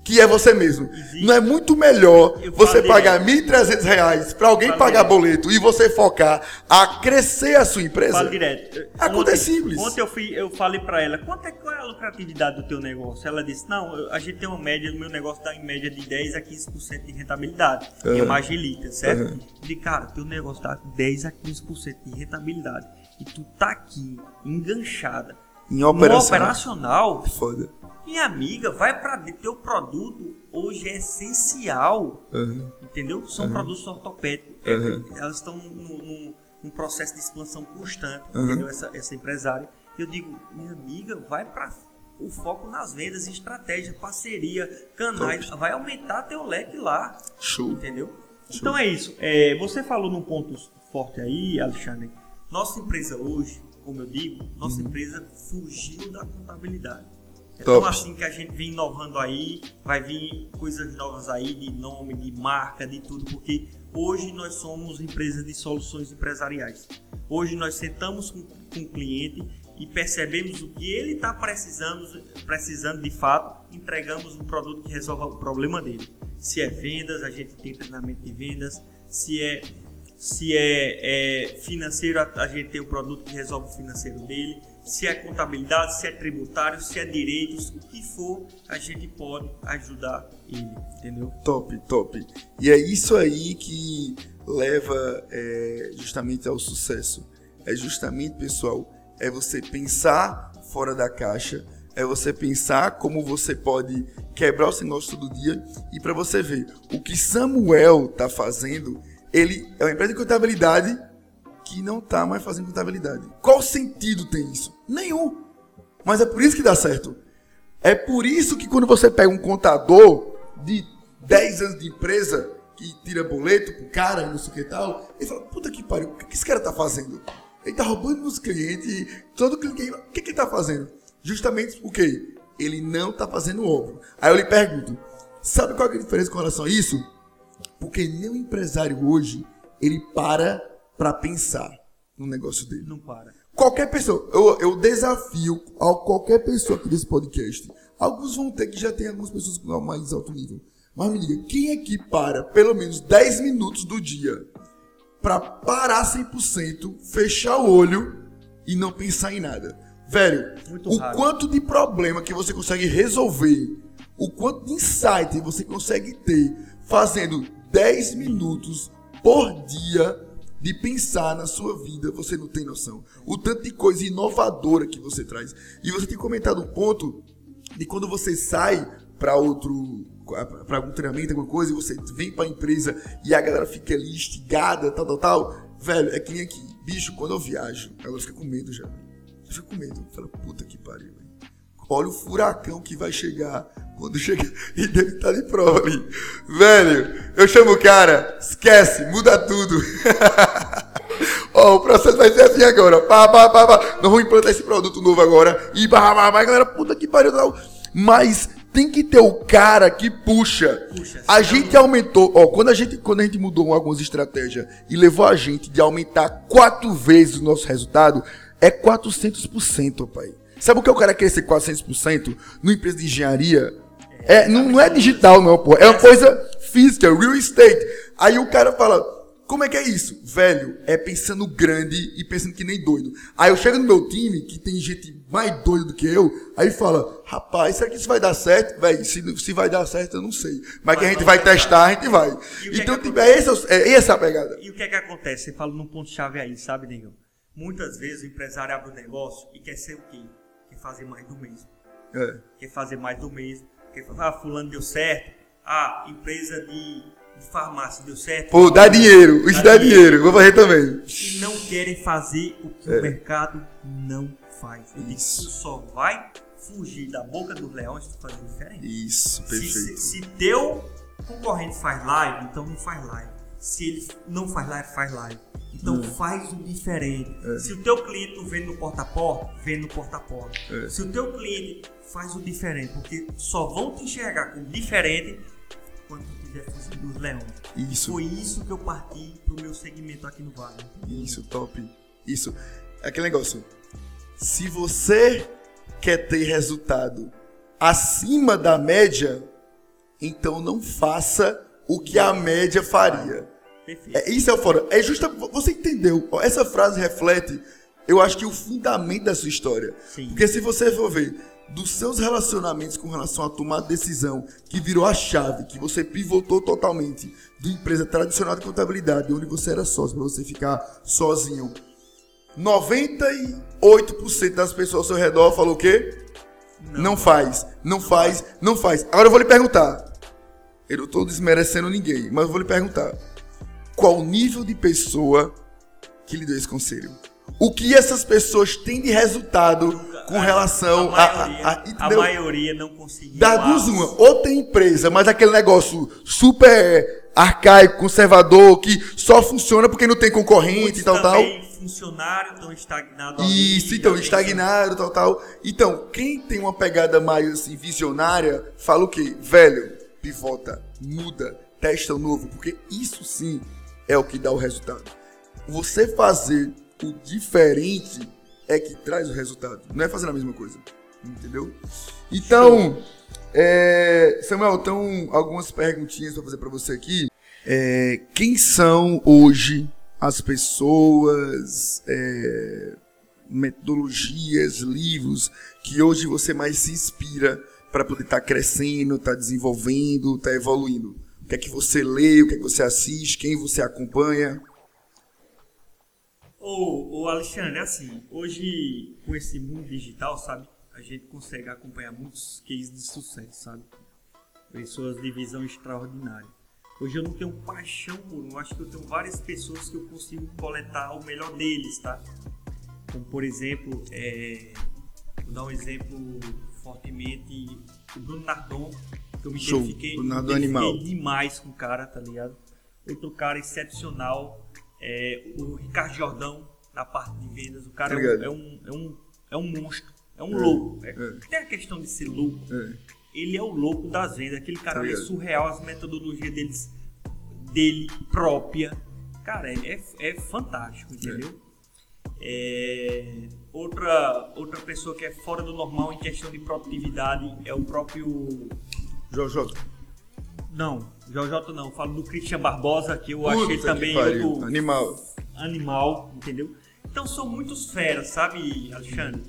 que é você mesmo. Existe. Não é muito melhor você pagar R$ 1.300 para alguém Fala pagar direto. boleto e você focar a crescer a sua empresa? Fala direto. É simples. Ontem eu, fui, eu falei para ela, quanto é, qual é a lucratividade do teu negócio? Ela disse, não, a gente tem uma média, o meu negócio dá em média de 10 a 15% de rentabilidade. Uhum. Em uma agilita, certo? Uhum. De cara, teu negócio dá 10 a 15% de rentabilidade. E tu tá aqui, enganchada. Em operacional. operacional. Foda minha amiga, vai para teu produto hoje é essencial, uhum. entendeu? São uhum. produtos ortopédicos, uhum. elas estão num, num, processo de expansão constante, entendeu? Essa, essa empresária. Eu digo, minha amiga, vai para o foco nas vendas, estratégia, parceria, canais, Top. vai aumentar teu leque lá, Show. entendeu? Show. Então é isso. É, você falou num ponto forte aí, Alexandre. Nossa empresa hoje, como eu digo, nossa uhum. empresa fugiu da contabilidade. É tão assim que a gente vem inovando aí, vai vir coisas novas aí de nome, de marca, de tudo, porque hoje nós somos empresas de soluções empresariais. Hoje nós sentamos com, com o cliente e percebemos o que ele está precisando, precisando de fato, entregamos um produto que resolva o problema dele. Se é vendas, a gente tem treinamento de vendas. Se é, se é, é financeiro, a gente tem o produto que resolve o financeiro dele se é contabilidade, se é tributário, se é direitos, o que for, a gente pode ajudar ele, entendeu? Top, top. E é isso aí que leva é, justamente ao sucesso. É justamente, pessoal, é você pensar fora da caixa, é você pensar como você pode quebrar o seu negócio todo dia e para você ver o que Samuel tá fazendo, ele é uma empresa de contabilidade que não está mais fazendo contabilidade. Qual sentido tem isso? Nenhum. Mas é por isso que dá certo. É por isso que quando você pega um contador de 10 anos de empresa que tira boleto pro cara não sei o que tal, ele fala, puta que pariu, o que esse cara tá fazendo? Ele tá roubando meus clientes, todo cliente, o que, que ele tá fazendo? Justamente porque ele não tá fazendo óbvio. Aí eu lhe pergunto, sabe qual é a diferença com relação a isso? Porque nenhum empresário hoje, ele para para pensar no negócio dele. Não para. Qualquer pessoa, eu, eu desafio a qualquer pessoa aqui desse podcast. Alguns vão ter que já tem algumas pessoas com mais alto nível. Mas me diga, quem é que para pelo menos 10 minutos do dia para parar 100%, fechar o olho e não pensar em nada? Velho, Muito o raro. quanto de problema que você consegue resolver, o quanto de insight você consegue ter fazendo 10 minutos por dia de pensar na sua vida, você não tem noção. O tanto de coisa inovadora que você traz. E você tem comentado um ponto de quando você sai para outro para algum treinamento, alguma coisa, e você vem pra empresa e a galera fica ali instigada, tal, tal, tal. Velho, é que nem aqui. Bicho, quando eu viajo, a galera fica com medo já. Fica com medo. Fala, puta que pariu. Olha o furacão que vai chegar quando chegar. E deve estar de prova ali. Velho, eu chamo o cara, esquece, muda tudo. Ó, oh, o processo vai ser assim agora. Pá, pá, pá, pá. Nós vamos implantar esse produto novo agora. E pá, pá, pá, galera, puta que pariu. Tal. Mas tem que ter o cara que puxa. puxa a gente aumentou, ó, quando a gente, quando a gente mudou algumas estratégias e levou a gente de aumentar quatro vezes o nosso resultado, é 400%, pai. Sabe o que é o cara crescer 400% numa empresa de engenharia? É, não, não é digital, não, pô. É uma coisa física, real estate. Aí o cara fala, como é que é isso? Velho, é pensando grande e pensando que nem doido. Aí eu chego no meu time, que tem gente mais doida do que eu, aí fala, rapaz, será que isso vai dar certo? Velho, se, se vai dar certo, eu não sei. Mas, que a gente vai testar, a gente vai. Então, é, tipo, é, essa, é essa a pegada. E o que é que acontece? Você fala num ponto-chave aí, sabe, Negão? Muitas vezes o empresário abre um negócio e quer ser o quê? Quer fazer mais do mesmo. É. Quer fazer mais do mesmo. Quer falar, ah, fulano deu certo. Ah, empresa de de farmácia deu certo. Pô, dá dinheiro, isso dá, dá dinheiro. dinheiro, vou fazer também. E não querem fazer o que é. o mercado não faz. Isso. só vai fugir da boca dos leões se fazer diferente. Isso, perfeito. Se, se, se teu concorrente faz live, então não faz live. Se ele não faz live, faz live. Então hum. faz o diferente. É. Se o teu cliente vende no porta a porta, vende no porta a porta. É. Se o teu cliente faz o diferente, porque só vão te enxergar como diferente quando estiver dos leões. Isso. Foi isso que eu parti pro meu segmento aqui no Vale. Isso, top. Isso. Aquele negócio. Se você quer ter resultado acima da média, então não faça o que a média faria. Perfeito. É, isso é o fora. É justa. Você entendeu? Essa frase reflete, eu acho que o fundamento da sua história. Sim. Porque se você for ver, dos seus relacionamentos com relação a tomar decisão, que virou a chave, que você pivotou totalmente de empresa tradicional de contabilidade, onde você era sócio, para você ficar sozinho. 98% das pessoas ao seu redor falou o quê? Não, não faz, não faz, não faz. Agora eu vou lhe perguntar. Eu não estou desmerecendo ninguém, mas eu vou lhe perguntar. Qual o nível de pessoa que lhe deu esse conselho? O que essas pessoas têm de resultado com relação a. Maioria, a, a, a, a maioria não conseguiu. Das duas, uma. Ou tem empresa, mas aquele negócio super arcaico, conservador, que só funciona porque não tem concorrente e tal, tal. funcionário estão estagnados. Isso, então, estagnado, tal, tal. Então, quem tem uma pegada mais assim, visionária, fala o quê? Velho, pivota, muda, testa o novo, porque isso sim é o que dá o resultado. Você fazer o diferente é que traz o resultado. Não é fazer a mesma coisa. Entendeu? Então, é, Samuel, então algumas perguntinhas para fazer para você aqui. É, quem são hoje as pessoas, é, metodologias, livros que hoje você mais se inspira para poder estar tá crescendo, estar tá desenvolvendo, estar tá evoluindo? O que é que você lê, o que é que você assiste, quem você acompanha? Ô, ô Alexandre, assim, hoje com esse mundo digital, sabe, a gente consegue acompanhar muitos cases de sucesso, sabe? Pessoas de visão extraordinária. Hoje eu não tenho paixão por um, acho que eu tenho várias pessoas que eu consigo coletar o melhor deles, tá? Como por exemplo, é, vou dar um exemplo fortemente, o Bruno Nardon, que eu me Show. identifiquei, Bruno animal. demais com o cara, tá ligado? Outro cara excepcional é, o Ricardo Jordão, na parte de vendas, o cara é, é, um, é, um, é um monstro, é um é, louco. É, é. Tem a questão de ser louco. É. Ele é o louco das vendas. Aquele cara é surreal, as metodologias deles, dele própria. Cara, é, é fantástico, entendeu? Outra, outra pessoa que é fora do normal em questão de produtividade é o próprio. Jojo. Não, JJ não. Falo do Christian Barbosa, que eu Puta achei também outro animal. Animal, entendeu? Então são muitos feras, sabe, Alexandre?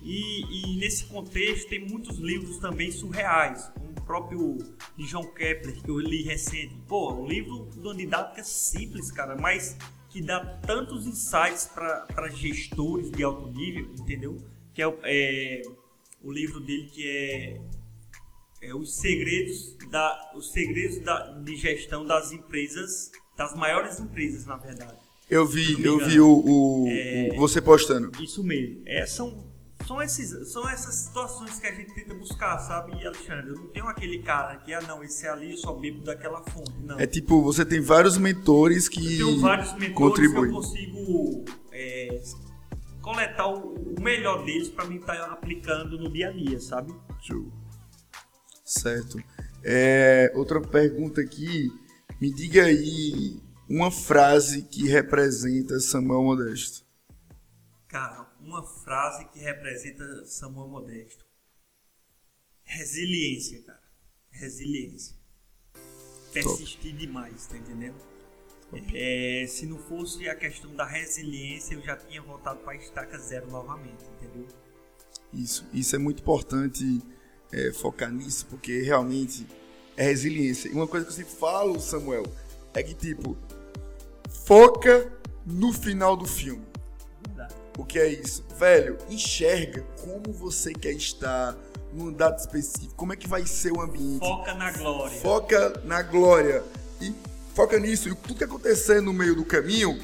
E, e, nesse contexto tem muitos livros também surreais, como o próprio de João Kepler, que eu li recente. Pô, um livro de uma didática simples, cara, mas que dá tantos insights para gestores de alto nível, entendeu? Que é, é o livro dele que é é, os segredos, da, os segredos da, de gestão das empresas, das maiores empresas, na verdade. Eu vi, eu vi o, o, é, o, você postando. Isso mesmo. É, são, são, esses, são essas situações que a gente tenta buscar, sabe, Alexandre? Eu não tenho aquele cara que, ah, não, esse ali eu só bebo daquela fonte. Não. É tipo, você tem vários mentores que. Eu tenho vários mentores contribuem. que eu consigo é, coletar o, o melhor deles para mim estar tá aplicando no dia a dia, sabe? Show. Certo. É, outra pergunta aqui. Me diga aí uma frase que representa Samuel Modesto. Cara, uma frase que representa Samuel Modesto. Resiliência, cara. Resiliência. Persistir demais, tá entendendo? É, se não fosse a questão da resiliência, eu já tinha voltado para a estaca zero novamente, entendeu? Isso, isso é muito importante é, focar nisso, porque realmente é resiliência. E uma coisa que eu sempre falo, Samuel, é que tipo, foca no final do filme. O que é isso? Velho, enxerga como você quer estar num dado específico, como é que vai ser o ambiente. Foca na glória. Foca na glória. E foca nisso. E tudo que acontecer no meio do caminho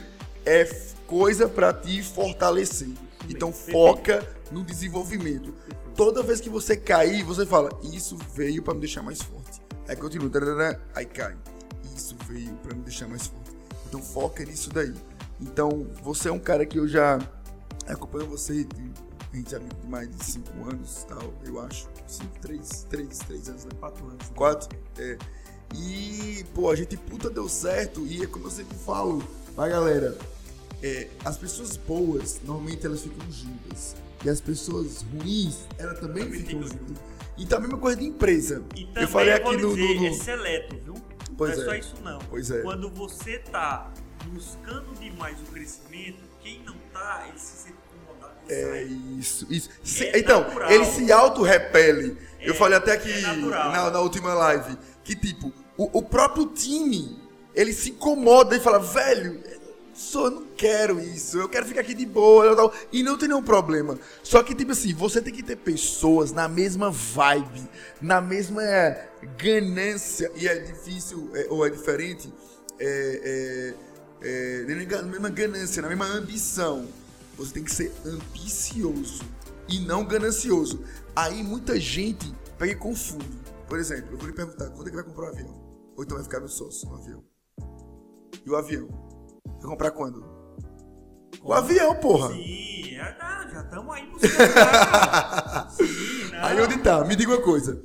é coisa para te fortalecer. Então foca no desenvolvimento. Toda vez que você cair, você fala: Isso veio para me deixar mais forte. Aí continua, aí cai. Isso veio para me deixar mais forte. Então foca nisso daí. Então, você é um cara que eu já acompanho você, a gente é amigo de mais de 5 anos, tal, eu acho. 5, 3, 3, 3 anos, né? 4 anos. 4? É. E, pô, a gente puta deu certo, e é como eu sempre falo, vai galera, é, as pessoas boas, normalmente elas ficam juntas. E as pessoas ruins, elas também, também ficam juntas. Então a mesma coisa de empresa. eu falei aqui no, dizer, no, no... É seleto, viu? Pois não é, é, só isso não. Pois é. Quando você tá buscando demais o crescimento, quem não tá, ele se sente. É isso, isso. Se, é então, natural. ele se auto-repele. É, eu falei até aqui é na, na, última live que, tipo, o, o, próprio time, ele se incomoda e fala, velho, só eu não quero isso, eu quero ficar aqui de boa tal, e não tem nenhum problema. Só que, tipo assim, você tem que ter pessoas na mesma vibe, na mesma ganância, e é difícil, é, ou é diferente, é, é, é, na mesma ganância, na mesma ambição. Você tem que ser ambicioso e não ganancioso. Aí muita gente pega e confunde. Por exemplo, eu vou lhe perguntar, quando é que vai comprar um avião? Ou então vai ficar no sócio no avião? E o avião? Vai comprar quando? O avião, porra! Sim, é, já estamos aí buscando. Sim, não. Aí onde tá? Me diga uma coisa.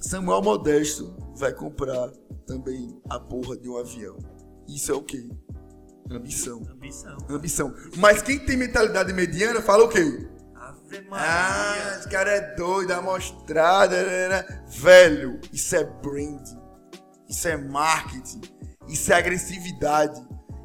Samuel Modesto vai comprar também a porra de um avião. Isso é o quê? Ambição. Ambição. Ambição. Mas quem tem mentalidade mediana fala o quê? Ave Maria. Ah, esse cara é doido, amostrada. Né, né, né. Velho, isso é branding. Isso é marketing. Isso é agressividade.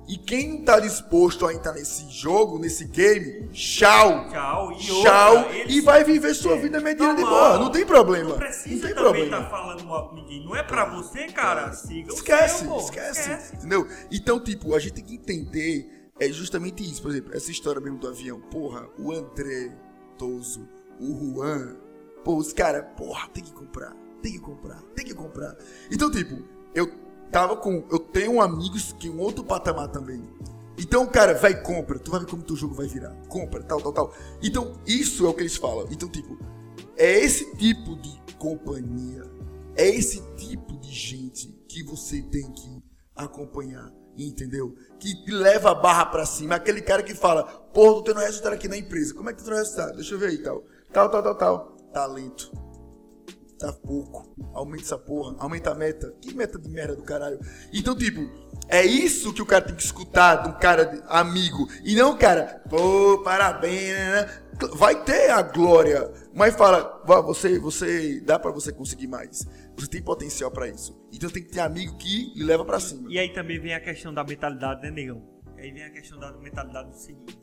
E quem não tá disposto a entrar nesse jogo, nesse game, tchau. Tchau. E, tchau, outra, e vai viver sua vida mediana de boa. Não tem problema. Não precisa não tem também estar tá falando mal com ninguém. Não é pra você, cara. Siga esquece, seu, esquece, esquece. Entendeu? Então, tipo, a gente tem que entender é justamente isso. Por exemplo, essa história mesmo do avião. Porra, o André Toso, o Juan. Pô, os caras, porra, tem que comprar. Tem que comprar, tem que comprar. Então, tipo, eu tava com. Eu tenho amigos que um outro patamar também. Então, cara, vai compra. Tu vai ver como teu jogo vai virar. Compra, tal, tal, tal. Então, isso é o que eles falam. Então, tipo, é esse tipo de companhia, é esse tipo de gente que você tem que acompanhar, entendeu? Que leva a barra pra cima. Aquele cara que fala, pô, tô tendo resultado aqui na empresa. Como é que tu tá tendo resultado? Deixa eu ver aí, tal. Tal, tal, tal, tal. Talento tá pouco. Aumenta essa porra, aumenta a meta. Que meta de merda do caralho. Então, tipo, é isso que o cara tem que escutar de um cara amigo. E não, cara, pô, parabéns, né, né? Vai ter a glória, mas fala, você, você dá para você conseguir mais. Você tem potencial para isso. Então tem que ter amigo que lhe leva para cima. E aí também vem a questão da mentalidade, né, negão? Aí vem a questão da mentalidade do seguinte.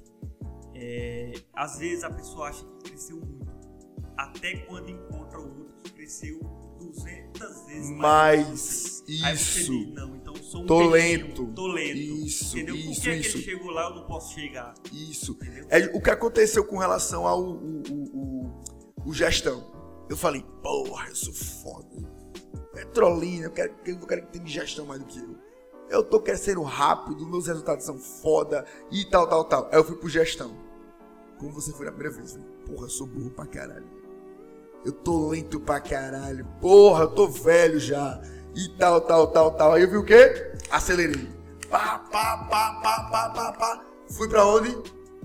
É, às vezes a pessoa acha que cresceu muito. Até quando encontra o outro cresceu 200 vezes mais. Isso. Diz, não, então sou um tô lento. Tô lento. Isso, entendeu? isso, Por que, isso. É que ele chegou lá eu não posso chegar? Isso. É o que aconteceu com relação ao o, o, o, o gestão. Eu falei, porra, eu sou foda. Petrolina, eu quero, eu quero que tenha gestão mais do que eu. Eu tô crescendo rápido, meus resultados são foda e tal, tal, tal. Aí eu fui pro gestão. Como você foi na primeira vez? Eu falei, porra, eu sou burro pra caralho. Eu tô lento pra caralho. Porra, eu tô velho já. E tal, tal, tal, tal. Aí eu vi o quê? Acelerei. Pá, pá, pá, pá, pá, pá, pá. Fui pra onde?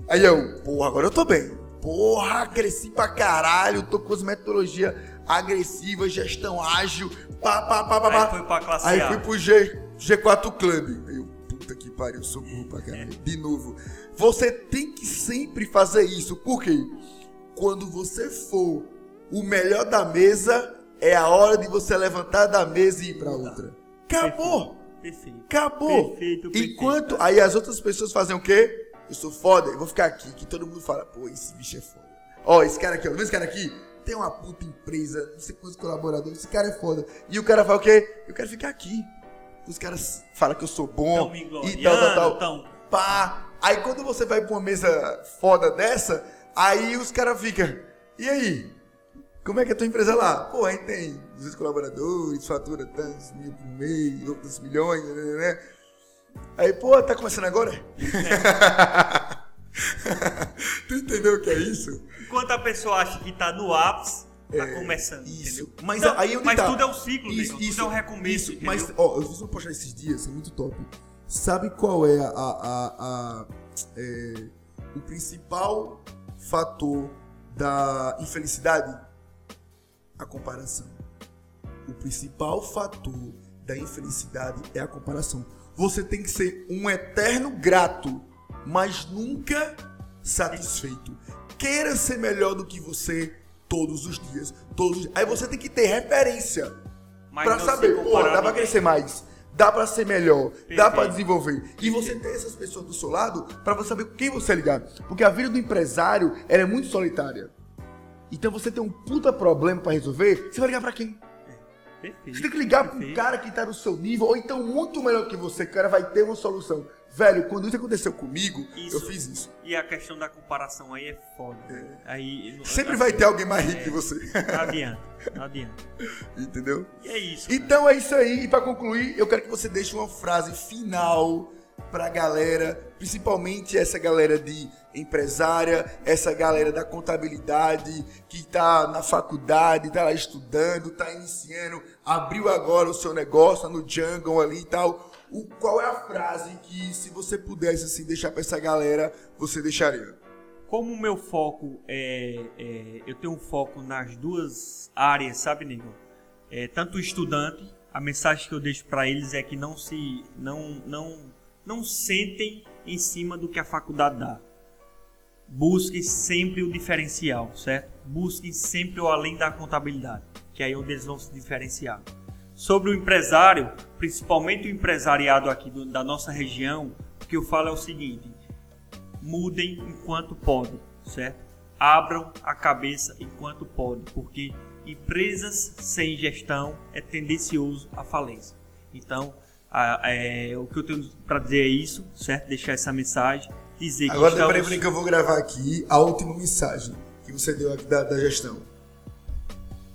Aí eu, porra, agora eu tô bem. Porra, cresci pra caralho, tô com as metodologias agressivas, gestão ágil, pá, pá, pá, pá, pá. Aí foi pra classe Aí A. fui pro G, G4 Club. Aí eu, puta que pariu, sou burro pra caralho. De novo. Você tem que sempre fazer isso. Por quê? Quando você for o melhor da mesa, é a hora de você levantar da mesa e ir pra outra. Acabou! Perfeito. Acabou! Perfeito, perfeito. Enquanto aí as outras pessoas fazem o quê? Eu sou foda, eu vou ficar aqui, que todo mundo fala, pô, esse bicho é foda. Ó, esse cara aqui, ó, esse cara aqui tem uma puta empresa, não sei quantos colaboradores, esse cara é foda. E o cara fala o quê? Eu quero ficar aqui. Os caras falam que eu sou bom e tal, tal, tal. gloriando, tão- Pá. Aí quando você vai pra uma mesa foda dessa, aí os caras ficam, e aí? Como é que é a tua empresa lá? Pô, aí tem 200 colaboradores, fatura tantos mil por mês, outros milhões, né, né, né? Aí, pô, tá começando agora? tu entendeu o que é isso? Enquanto a pessoa acha que tá no ápice, tá É, começando. Isso. entendeu? Mas Não, aí onde mas tá? tudo é um ciclo, isso, negão, isso, tudo é um recomeço. Isso, mas, ó, eu fiz uma postagem esses dias, é muito top. Sabe qual é a, a- a- é, o principal fator da infelicidade? A comparação. O principal fator da infelicidade é a comparação. Você tem que ser um eterno grato, mas nunca satisfeito. Queira ser melhor do que você todos os dias. Todos os dias. Aí você tem que ter referência se saber, pô, dá ninguém. crescer mais, dá pra ser melhor, dá pra Perfeito. desenvolver. E você ter essas pessoas do seu lado pra você saber com quem você é ligado. Porque a vida do empresário, é muito solitária. Então você tem um puta problema pra resolver, você vai ligar pra quem? Perfeito, Você tem que ligar pra um cara que tá no seu nível, ou então muito melhor que você, o cara vai ter uma solução. Velho, quando isso aconteceu comigo, Isso. eu fiz isso. E a questão da comparação aí é foda. Aí, Sempre vai ter alguém mais rico que você. Não adianta, não adianta. Entendeu? E é isso. Então é isso aí. E pra concluir, eu quero que você deixe uma frase final pra galera, principalmente essa galera de empresária, essa galera da contabilidade que tá na faculdade, tá lá estudando, tá iniciando, abriu agora o seu negócio no Jungle ali e tal. O, qual é a frase que, se você pudesse assim, deixar pra essa galera, você deixaria? Como o meu foco é, é- Eu tenho um foco nas duas áreas, sabe, Nego? É, tanto o estudante, a mensagem que eu deixo para eles é que não se. Não, não, não sentem em cima do que a faculdade dá. Busquem sempre o diferencial, certo? Busquem sempre o além da contabilidade, que é aí onde eles vão se diferenciar. Sobre o empresário, principalmente o empresariado aqui do- da nossa região, o que eu falo é o seguinte: mudem enquanto podem, certo? Abram a cabeça enquanto podem, porque empresas sem gestão é tendencioso à falência. Então, a- é, o que eu tenho para dizer é isso, certo? Deixar essa mensagem, dizer Agora, que estamos... peraí que eu vou gravar aqui a última mensagem que você deu aqui da, da gestão.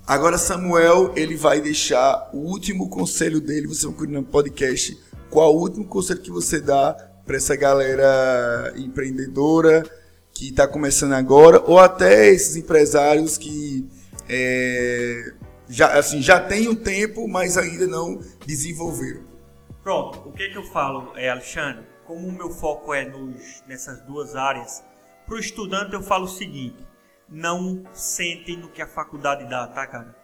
Agora, Samuel, ele vai deixar o último conselho dele, você vai no podcast, qual o último conselho que você dá para essa galera empreendedora que está começando agora, ou até esses empresários que é, já, assim, já têm um tempo, mas ainda não desenvolveram. Pronto, o que, que eu falo, é, Alexandre? Como o meu foco é nos, nessas duas áreas, para o estudante eu falo o seguinte: não sentem no que a faculdade dá, tá, cara?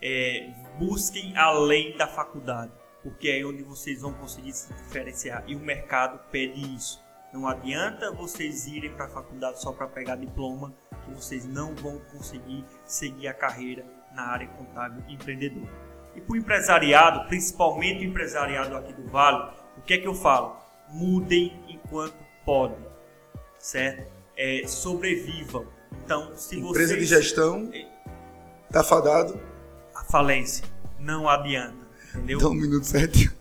É, busquem além da faculdade, porque é onde vocês vão conseguir se diferenciar e o mercado pede isso. Não adianta vocês irem para a faculdade só para pegar diploma, que vocês não vão conseguir seguir a carreira na área contábil empreendedora. E para o empresariado, principalmente o empresariado aqui do Vale, o que é que eu falo? Mudem enquanto podem, certo? É, sobrevivam. Então, se Empresa vocês... de gestão, tá fadado, A falência não adianta, entendeu? dá um minuto certo.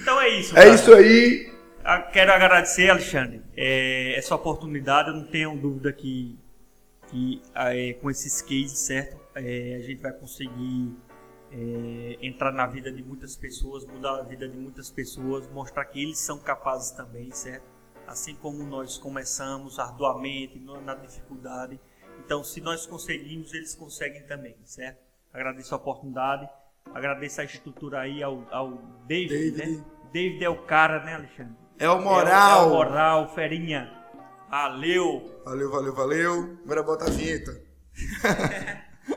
Então é isso. É cara. isso aí. Ah, Quero agradecer, Alexandre, é, essa oportunidade. Eu não tenho dúvida que, que ah, é, com esses cases, certo? é, a gente vai conseguir é, entrar na vida de muitas pessoas, mudar a vida de muitas pessoas, mostrar que eles são capazes também, certo? Assim como nós começamos arduamente, na dificuldade. Então, se nós conseguimos, eles conseguem também, certo? Agradeço a oportunidade, agradeço a estrutura aí ao, ao David, David. né? David é o cara, né, Alexandre? É o moral. É o, é o moral, ferinha. Valeu. Valeu, valeu, valeu. Agora bota a vinheta.